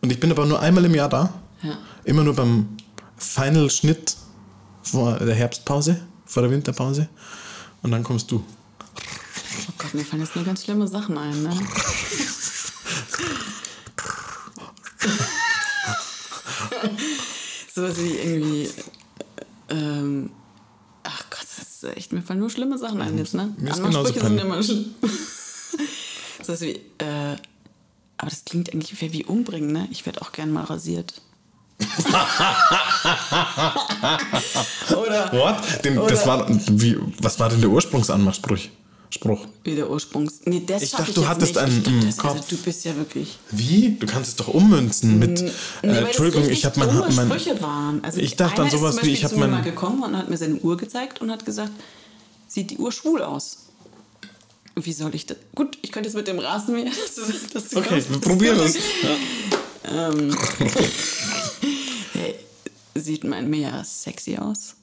Und ich bin aber nur einmal im Jahr da. Ja. Immer nur beim Final-Schnitt vor der Herbstpause, vor der Winterpause. Und dann kommst du. Mir fallen jetzt nur ganz schlimme Sachen ein, ne? *laughs* Sowas wie irgendwie. Ähm, ach Gott, das ist echt, mir fallen nur schlimme Sachen ein jetzt, ne? Mir ist Anmachsprüche genauso sind immer schlimm. *laughs* Sowas wie, äh, aber das klingt eigentlich wie, umbringen, ne? Ich werde auch gern mal rasiert. *laughs* Oder What? Den, das Oder- war, wie, was war denn der Ursprungsanmachspruch? Spruch. wie der Ursprungs. Nee, das Ich dachte, du jetzt hattest nicht. einen Ich dachte, im das- also, Kopf. Du bist ja wirklich. Wie? Du kannst es doch ummünzen mit. Nee, äh, Entschuldigung, ich habe mein, mein Sprüche waren. Also Ich dachte an sowas wie, ich Beispiel hab zu mir mein- mal gekommen und hat mir seine Uhr gezeigt und hat gesagt, sieht die Uhr schwul aus. Wie soll ich das? Gut, ich könnte jetzt mit dem Rasenmäher. *laughs* Das, das Okay, wir probieren *laughs* es. Ähm, *laughs* hey, sieht mein Meer sexy aus,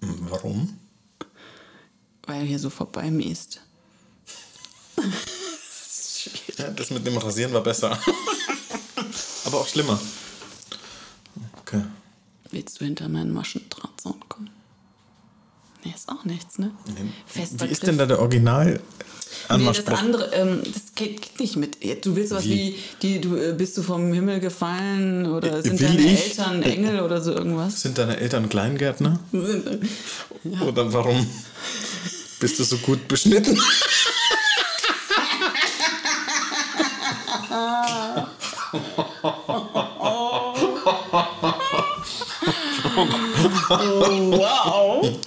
Warum? weil er hier so vorbei mäßt. Ja, das mit dem Rasieren war besser. *laughs* Aber auch schlimmer. Okay. Willst du hinter meinen Maschendrahtzaun kommen? Nee, ist auch nichts, ne? Fester Wie ist Griff. denn da der Original Nee, das andere, ähm, das geht, nicht mit. Du willst sowas wie, Wie? die, du äh, bist du vom Himmel gefallen oder Äh, sind deine ich? Eltern Engel oder so irgendwas? Sind deine Eltern Kleingärtner? *laughs* Oder warum bist du so gut beschnitten? *laughs* Wow!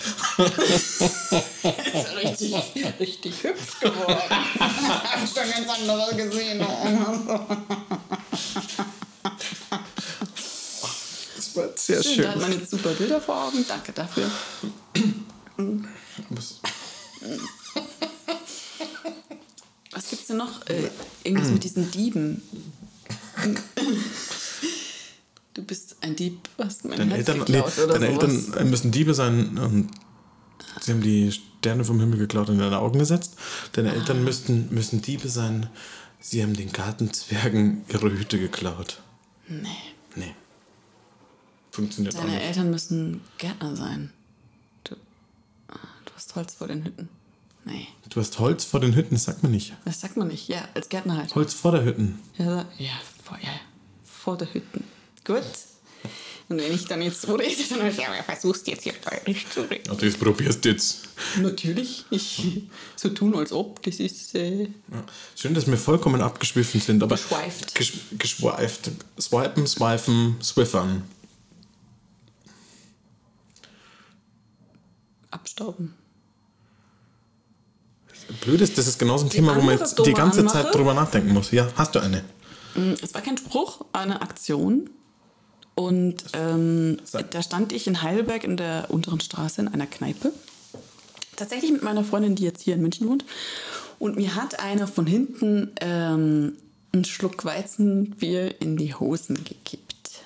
richtig, richtig hübsch geworden. Hab ich schon ganz andere gesehen. Das war sehr Schön, da hat man jetzt super Bilder vor Augen. Danke dafür. Was noch? Äh, irgendwas mit diesen Dieben. Du bist ein Dieb, hast mein Deine Herz Eltern, nee, geklaut oder deine sowas. Eltern müssen Diebe sein. Und sie haben die Sterne vom Himmel geklaut und in deine Augen gesetzt. Deine Ah. Eltern müssten, müssen Diebe sein. Sie haben den Gartenzwergen ihre Hüte geklaut. Nee. Nee. Funktioniert auch Deine nicht. Eltern müssen Gärtner sein. Du, ah, du hast Holz vor den Hütten. Nee, Du hast Holz vor den Hütten, das sagt man nicht. das sagt man nicht. Ja, als Gärtner halt. Holz vor der Hütten. Ja, ja, vor, ja, vor der Hütten. Gut. Und wenn ich dann jetzt so rede, dann habe ich, ja, versuchst jetzt hier bayerisch zu reden. Ja, das probierst du jetzt. Natürlich. Ich so tun, als ob. Das ist. Äh, Ja. Schön, dass wir vollkommen abgeschwiffen sind, aber. Geschweift. Gesch geschweift. Swipen, swipen, swiffern. abstauben. Blöd ist, das ist genauso ein Thema, wo man jetzt die ganze Anmache? Zeit drüber nachdenken muss. Ja, hast du eine? Es war kein Spruch, eine Aktion. Und ähm, da stand ich in Heidelberg in der unteren Straße in einer Kneipe. Tatsächlich mit meiner Freundin, die jetzt hier in München wohnt. Und mir hat einer von hinten ähm, einen Schluck Weizenbier in die Hosen gekippt.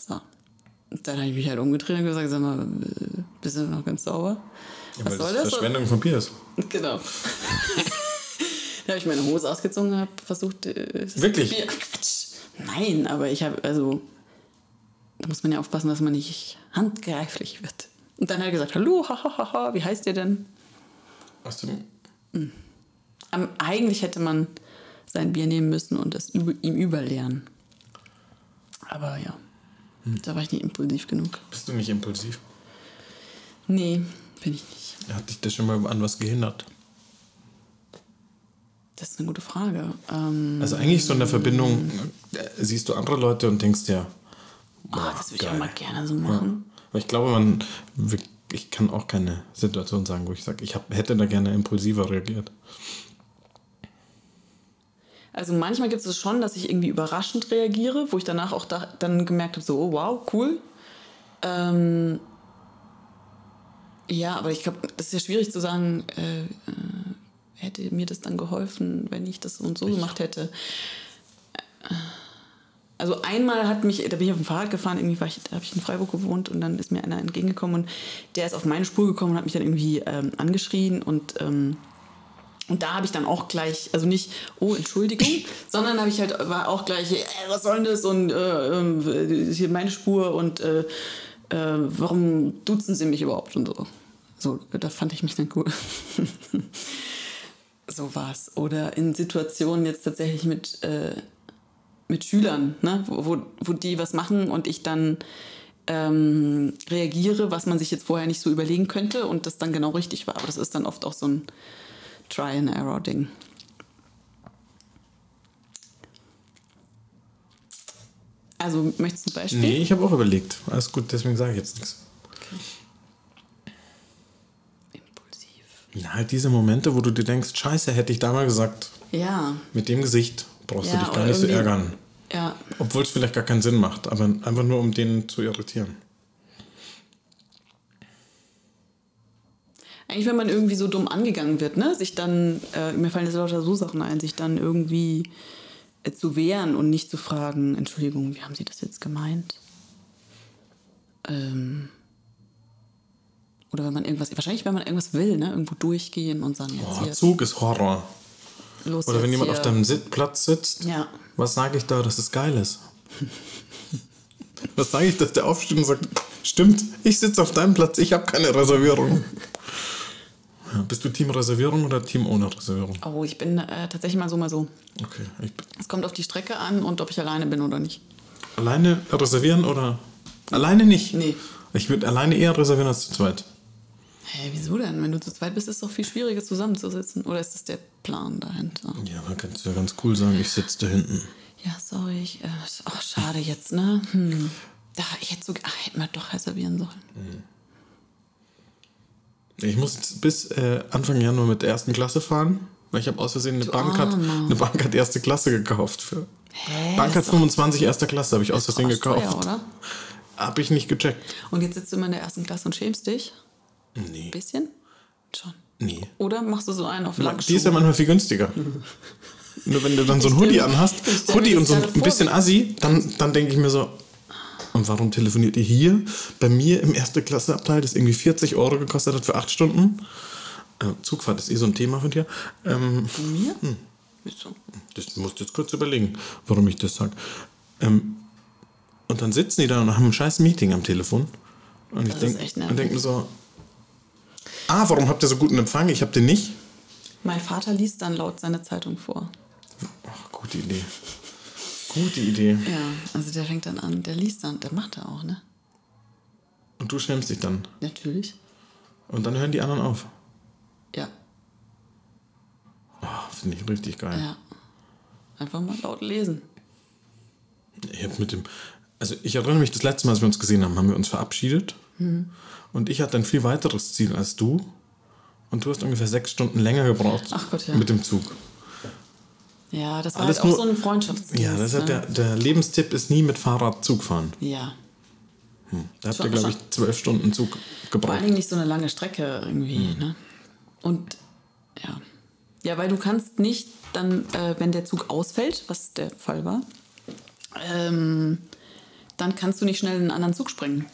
So. Und dann habe ich mich halt umgedreht und gesagt, sag mal, bist du noch ganz sauber? Was soll das? Verschwendung von Bier ist. Genau. *laughs* da habe ich meine Hose ausgezogen und habe versucht. Äh, Wirklich? Bier- Ach, Quatsch. Nein, aber ich habe, also, da muss man ja aufpassen, dass man nicht handgreiflich wird. Und dann hat er gesagt: Hallo, hahaha, wie heißt ihr denn? Aus dem Ähm, eigentlich hätte man sein Bier nehmen müssen und es ihm überleeren. Aber ja, da war ich nicht impulsiv genug. bist du nicht impulsiv? Nee, bin ich nicht. Hat dich das schon mal an was gehindert? Das ist eine gute Frage. Ähm, Also eigentlich so in der Verbindung äh, siehst du andere Leute und denkst ja, Ah, das würde ich auch mal gerne so machen. Aber ich glaube, man, ich kann auch keine Situation sagen, wo ich sage, ich hab, hätte da gerne impulsiver reagiert. Also manchmal gibt es schon, dass ich irgendwie überraschend reagiere, wo ich danach auch da, dann gemerkt habe, so, oh, wow, cool. Ähm, ja, aber ich glaube, das ist ja schwierig zu sagen, äh, äh, hätte mir das dann geholfen, wenn ich das so und so gemacht hätte. Also einmal hat mich, da bin ich auf dem Fahrrad gefahren, irgendwie war ich, da habe ich in Freiburg gewohnt und dann ist mir einer entgegengekommen und der ist auf meine Spur gekommen und hat mich dann irgendwie ähm, angeschrien und ähm, und da habe ich dann auch gleich, also nicht, oh, Entschuldigung, *laughs* sondern habe ich halt, war auch gleich, äh, was soll denn das und äh, äh, hier meine Spur und äh, äh, warum duzen sie mich überhaupt und so. So, da fand ich mich dann *laughs* cool. so war's. Oder in Situationen jetzt tatsächlich mit, äh, mit Schülern, ne? wo, wo, wo die was machen und ich dann ähm, reagiere, was man sich jetzt vorher nicht so überlegen könnte und das dann genau richtig war. Aber das ist dann oft auch so ein Try-and-Error-Ding. Also, möchtest du ein Beispiel? Nee, ich habe auch überlegt. Alles gut, deswegen sage ich jetzt nichts. Na, halt diese Momente, wo du dir denkst, scheiße, hätte ich da mal gesagt. Ja, Mit dem Gesicht brauchst Ja, du dich gar nicht so irgendwie- ärgern. ja. Obwohl es vielleicht gar keinen Sinn macht, aber einfach nur, um den zu irritieren. Eigentlich, wenn man irgendwie so dumm angegangen wird, ne? sich dann, äh, mir fallen jetzt lauter so Sachen ein, sich dann irgendwie äh, zu wehren und nicht zu fragen, Entschuldigung, wie haben Sie das jetzt gemeint? Ähm, oder wenn man irgendwas, wahrscheinlich, wenn man irgendwas will, ne? irgendwo durchgehen und sagen, jetzt hier, Zug ist Horror. los Oder wenn jemand hier. auf deinem Sitzplatz sitzt, Ja. was sage ich da, dass es geil ist? was sage ich, dass der aufsteht und sagt, stimmt, ich sitze auf deinem Platz, ich habe keine Reservierung. Ja, bist du Team Reservierung oder Team ohne Reservierung? Oh, ich bin äh, tatsächlich mal so, mal so. Okay. Es kommt auf die Strecke an und ob ich alleine bin oder nicht. alleine reservieren oder? Alleine nicht? Nee. Ich würde alleine eher reservieren als zu zweit. Hä, wieso denn? Wenn du zu zweit bist, ist es doch viel schwieriger zusammenzusitzen. Oder ist das der Plan dahinter? Ja, dann kannst du ja ganz cool sagen, ich sitze da hinten. Ja, sorry. Ich, äh, oh, schade jetzt, ne? Hm. Da, ich hätte so, ach, hätten wir doch reservieren sollen. Ich muss bis äh, Anfang Januar mit der ersten Klasse fahren, weil ich habe aus Versehen eine Bank, hat, eine Bank hat erste Klasse gekauft. Für. Hä? Bank hat Das ist doch- 25 erster Klasse, habe ich aus Versehen gekauft. teuer, oder? Habe ich nicht gecheckt. Und jetzt sitzt du immer in der ersten Klasse und schämst dich? Nee. Ein bisschen? Schon. Nee. Oder machst du so einen auf Die Lackschuh? ist ja manchmal viel günstiger. *laughs* Nur wenn du dann so ein Hoodie anhast, ich Hoodie und so ein bisschen assi, dann, dann denke ich mir so, und warum telefoniert ihr hier? Bei mir im erste Klasse Abteil, das irgendwie 40 Euro gekostet hat für 8 Stunden. Äh, Zugfahrt ist eh so ein Thema von dir. Ähm, Von mir? Wieso? Das musst du jetzt kurz überlegen, warum ich das sage. Ähm, und dann sitzen die da und haben ein scheiß Meeting am Telefon. Und ich Das ist denke denk mir so, ah, warum habt ihr so guten Empfang? Ich hab den nicht. Mein Vater liest dann laut seine Zeitung vor. Ach, gute Idee. Gute Idee. Ja, also der fängt dann an, der liest dann, der macht er auch, ne? Und du schämst dich dann. Natürlich. Und dann hören die anderen auf. Ja, Oh, Finde ich richtig geil. ja. Einfach mal laut lesen. Ich hab mit dem, also ich erinnere mich, das letzte Mal, als wir uns gesehen haben, haben wir uns verabschiedet. Mhm. Und ich hatte ein viel weiteres Ziel als du. Und du hast ungefähr sechs Stunden länger gebraucht Gott, ja. mit dem Zug. Ja, das war Alles halt auch nur- so ein Freundschaftsdienst. Ja, das ne? der, der Lebenstipp ist nie mit Fahrrad Zug fahren. Ja. Da habt ihr, glaube ich, zwölf Stunden Zug Vor allen gebraucht. Dingen nicht so eine lange Strecke irgendwie, Mhm. ne? Und ja. Ja, weil du kannst nicht dann, äh, wenn der Zug ausfällt, was der Fall war, ähm, dann kannst du nicht schnell in einen anderen Zug springen.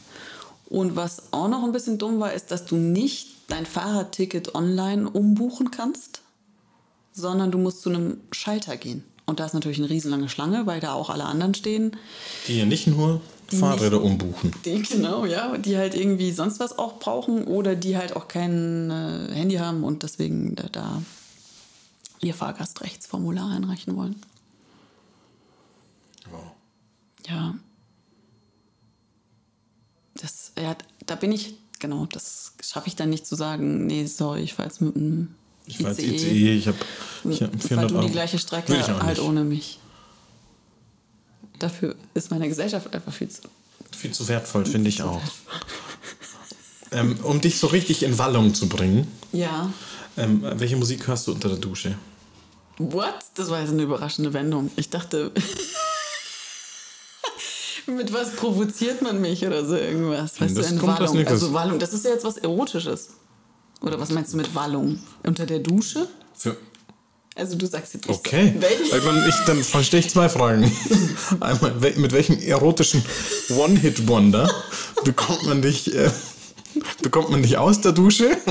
Und was auch noch ein bisschen dumm war, ist, dass du nicht dein Fahrradticket online umbuchen kannst, sondern du musst zu einem Schalter gehen. Und da ist natürlich eine riesenlange Schlange, weil da auch alle anderen stehen. Die ja nicht nur Fahrräder umbuchen. Die, genau, ja, die halt irgendwie sonst was auch brauchen oder die halt auch kein äh, Handy haben und deswegen da, da ihr Fahrgastrechtsformular einreichen wollen. Wow. Ja. Das, ja, da bin ich, genau, das schaffe ich dann nicht zu sagen, nee, sorry, ich fahre jetzt mit dem Ich fahre jetzt ICE, ich habe ich hab 400 fahr du Euro. die gleiche Strecke halt nicht. ohne mich. Dafür ist meine Gesellschaft einfach viel zu Viel zu wertvoll, finde ich auch. Ähm, um dich so richtig in Wallung zu bringen, Ja. ähm, welche Musik hörst du unter der Dusche? What? Das war jetzt eine überraschende Wendung. Ich dachte, *laughs* mit was provoziert man mich oder so irgendwas? Weißt Das du, in kommt aus Wallung. Nickes. Also Wallung, das ist ja jetzt was Erotisches. Oder was meinst du mit Wallung? Unter der Dusche? Für Also du sagst jetzt nicht okay. so. Welche? Ich dann verstehe ich zwei Fragen. *laughs* Einmal, mit welchem erotischen One-Hit-Wonder bekommt man dich, äh, bekommt man dich aus der Dusche? *laughs*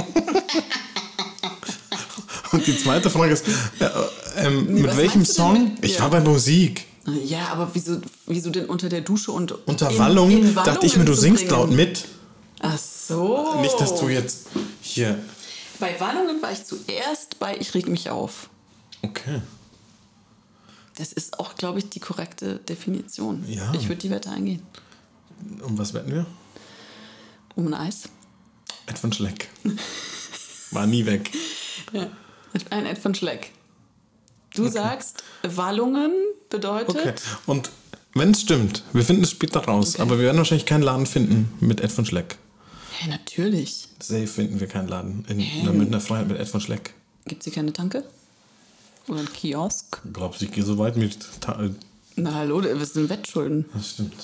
Und die zweite Frage ist, äh, ähm, mit was welchem Song? mit- ich war bei Musik. Ja, aber wieso, wieso denn unter der Dusche und Unter in- Wallung in dachte ich mir, du singst bringen? laut mit. Ach so. Nicht, dass du jetzt hier. Bei Wallungen war ich zuerst bei Ich reg mich auf. Okay. Das ist auch, glaube ich, die korrekte Definition. Ja. Ich würde die Wette eingehen. Um was wetten wir? Um ein Eis. Ed von Schleck. War nie weg. Ja. Ein Ed von Schleck. Du sagst, Wallungen bedeutet. Okay. Und wenn es stimmt, wir finden es später raus, Okay. aber wir werden wahrscheinlich keinen Laden finden mit Ed von Schleck. Hä, natürlich. Safe finden wir keinen Laden in der Münchner Freiheit mit Ed von Schleck. Gibt es hier keine Tanke? Oder ein Kiosk? Glaubst du, ich gehe so weit mit. Ta Na hallo, du bist in Wettschulden. das stimmt.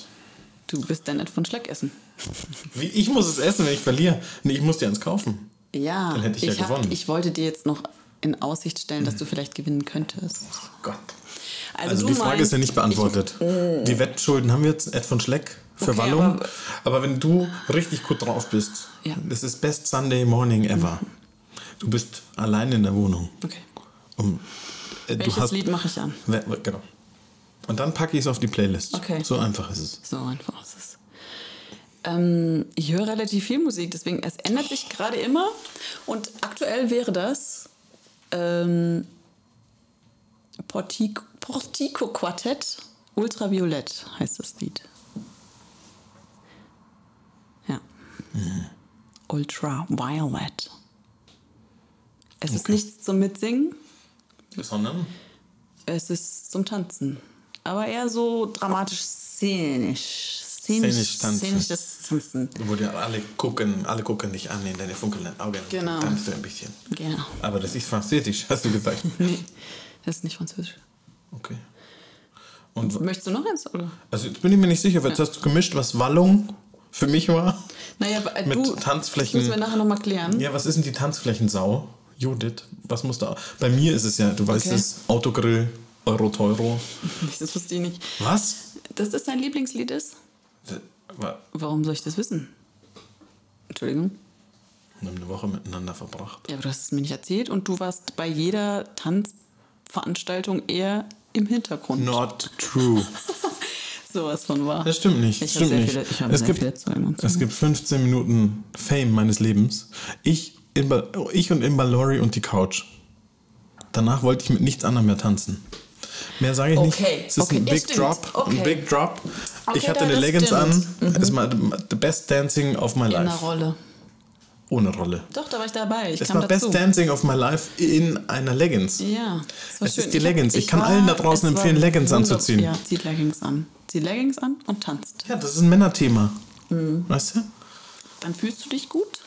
Du wirst dein Ed von Schleck essen. *laughs* Wie, ich muss es essen, wenn ich verliere. Nee, ich muss dir eins kaufen. Ja, Dann hätte ich ja hab- gewonnen. ich wollte dir jetzt noch in Aussicht stellen, dass du vielleicht gewinnen könntest. Gott. Also, Also die Frage meinst, ist ja nicht beantwortet. Die Wettschulden haben wir jetzt, Ed von Schleck, für Okay, Wallung. aber- Aber, wenn du richtig gut drauf bist, Ja. das ist Best Sunday Morning ever. Du bist allein in der Wohnung. Ich, okay. Um, äh, Welches hast, Lied mache ich an? Genau. Und dann packe ich es auf die Playlist. Okay. So einfach ist es. So einfach ist es. Ähm, ich höre relativ viel Musik, deswegen es ändert sich gerade immer. Und aktuell wäre das ähm, Portico, Portico Quartett Ultraviolett heißt das Lied. Ja. Ultraviolet. Es ist Okay. nichts zum Mitsingen, Sondern? es ist zum Tanzen. Aber eher so dramatisch szenisch. Szenisch, Szenisch tanzen. Wo dir alle gucken, alle gucken dich an in deine funkelnden Augen. Genau. Tanzt du ein bisschen. Genau. Aber das ist französisch, hast du gesagt. *laughs* Nee, das ist nicht französisch. Okay. Und Möchtest du noch eins? Oder? also jetzt bin ich mir nicht sicher, jetzt hast du gemischt, was Wallung für mich war. Naja, äh, Mit du, Tanzflächen. Das müssen wir nachher nochmal klären. Ja, was ist denn die Tanzflächensau? Judith, was muss da. Bei mir ist es ja, du weißt Okay. es, Autogrill, Euro Teuro. *laughs* Das wusste ich nicht. Was? Dass das dein Lieblingslied ist? Wir Warum soll ich das wissen? Entschuldigung. haben eine Woche miteinander verbracht. Ja, aber du hast es mir nicht erzählt und du warst bei jeder Tanzveranstaltung eher im Hintergrund. Not true. *laughs* Sowas von wahr. Das stimmt nicht. Ich stimmt nicht. viele, ich es, gibt, es gibt 15 Minuten Fame meines Lebens. Ich, ich und Imba Laurie und die Couch. Danach wollte ich mit nichts anderem mehr tanzen. Mehr sage ich Okay, nicht. Es ist okay, ein Big. Drop. Okay. Ein Big Drop. Okay, ich hatte eine Leggings stimmt. an. Es war the best dancing of my In einer life. Rolle. Ohne Rolle. Doch, da war ich dabei. Ich Es war dazu. Best Dancing of my life in einer Leggings. Ja, das war Es schön. ist die Leggings. Ich kann allen da draußen es war empfehlen, Leggings anzuziehen. Ja, zieht Leggings an. Zieht Leggings an und tanzt. Ja, das ist ein Männerthema. Mhm. Weißt du? Dann fühlst du dich gut.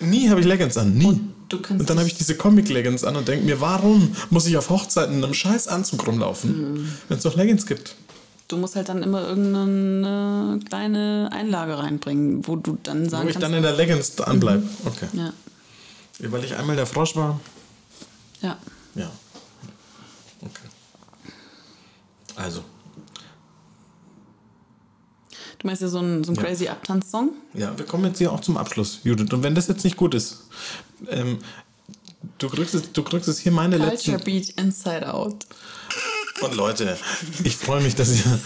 Nie habe ich Leggings an, nie. Und Und dann habe ich diese Comic-Leggings an und denke mir, warum muss ich auf Hochzeiten in einem scheiß Anzug rumlaufen, Mhm. wenn es doch Leggings gibt? Du musst halt dann immer irgendeine kleine Einlage reinbringen, wo du dann Wo sagen ich kannst. dann in der Leggings anbleibe. Okay. ja, Weil ich einmal der Frosch war. ja. Ja. Okay. Also, meinst ja so ein, so ein Ja. crazy Abtanz-Song? ja, wir kommen jetzt hier auch zum Abschluss, Judith. Und wenn das jetzt nicht gut ist, ähm, du, kriegst es, du kriegst es hier meine letzten... Culture Beat Inside Out. Und Leute, ich freue mich, dass ihr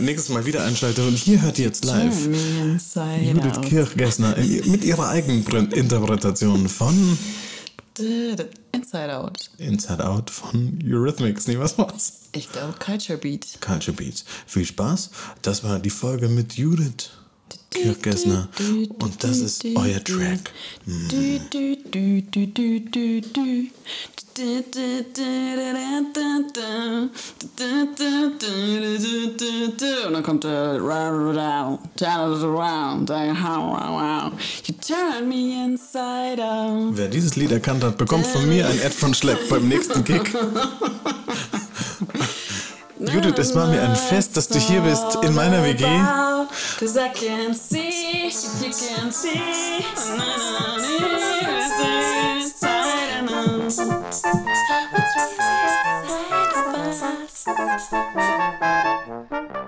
nächstes Mal wieder einschaltet. Und hier hört ihr jetzt live Judith. Kirchgessner mit ihrer eigenen Interpretation von Inside Out. Inside Out von Eurythmics. Nee, was war's? Ich glaube Culture Beat. Culture Beats. Viel Spaß. Das war die Folge mit Judith. Kirchgessner und das ist euer Track. Und dann kommt der you turn me inside out. Wer dieses Lied erkannt hat, bekommt von mir ein Ed von Schlepp beim nächsten Gig. *laughs* Judith, es war mir ein Fest, dass du hier bist in meiner WG. Cause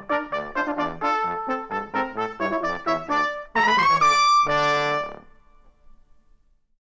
you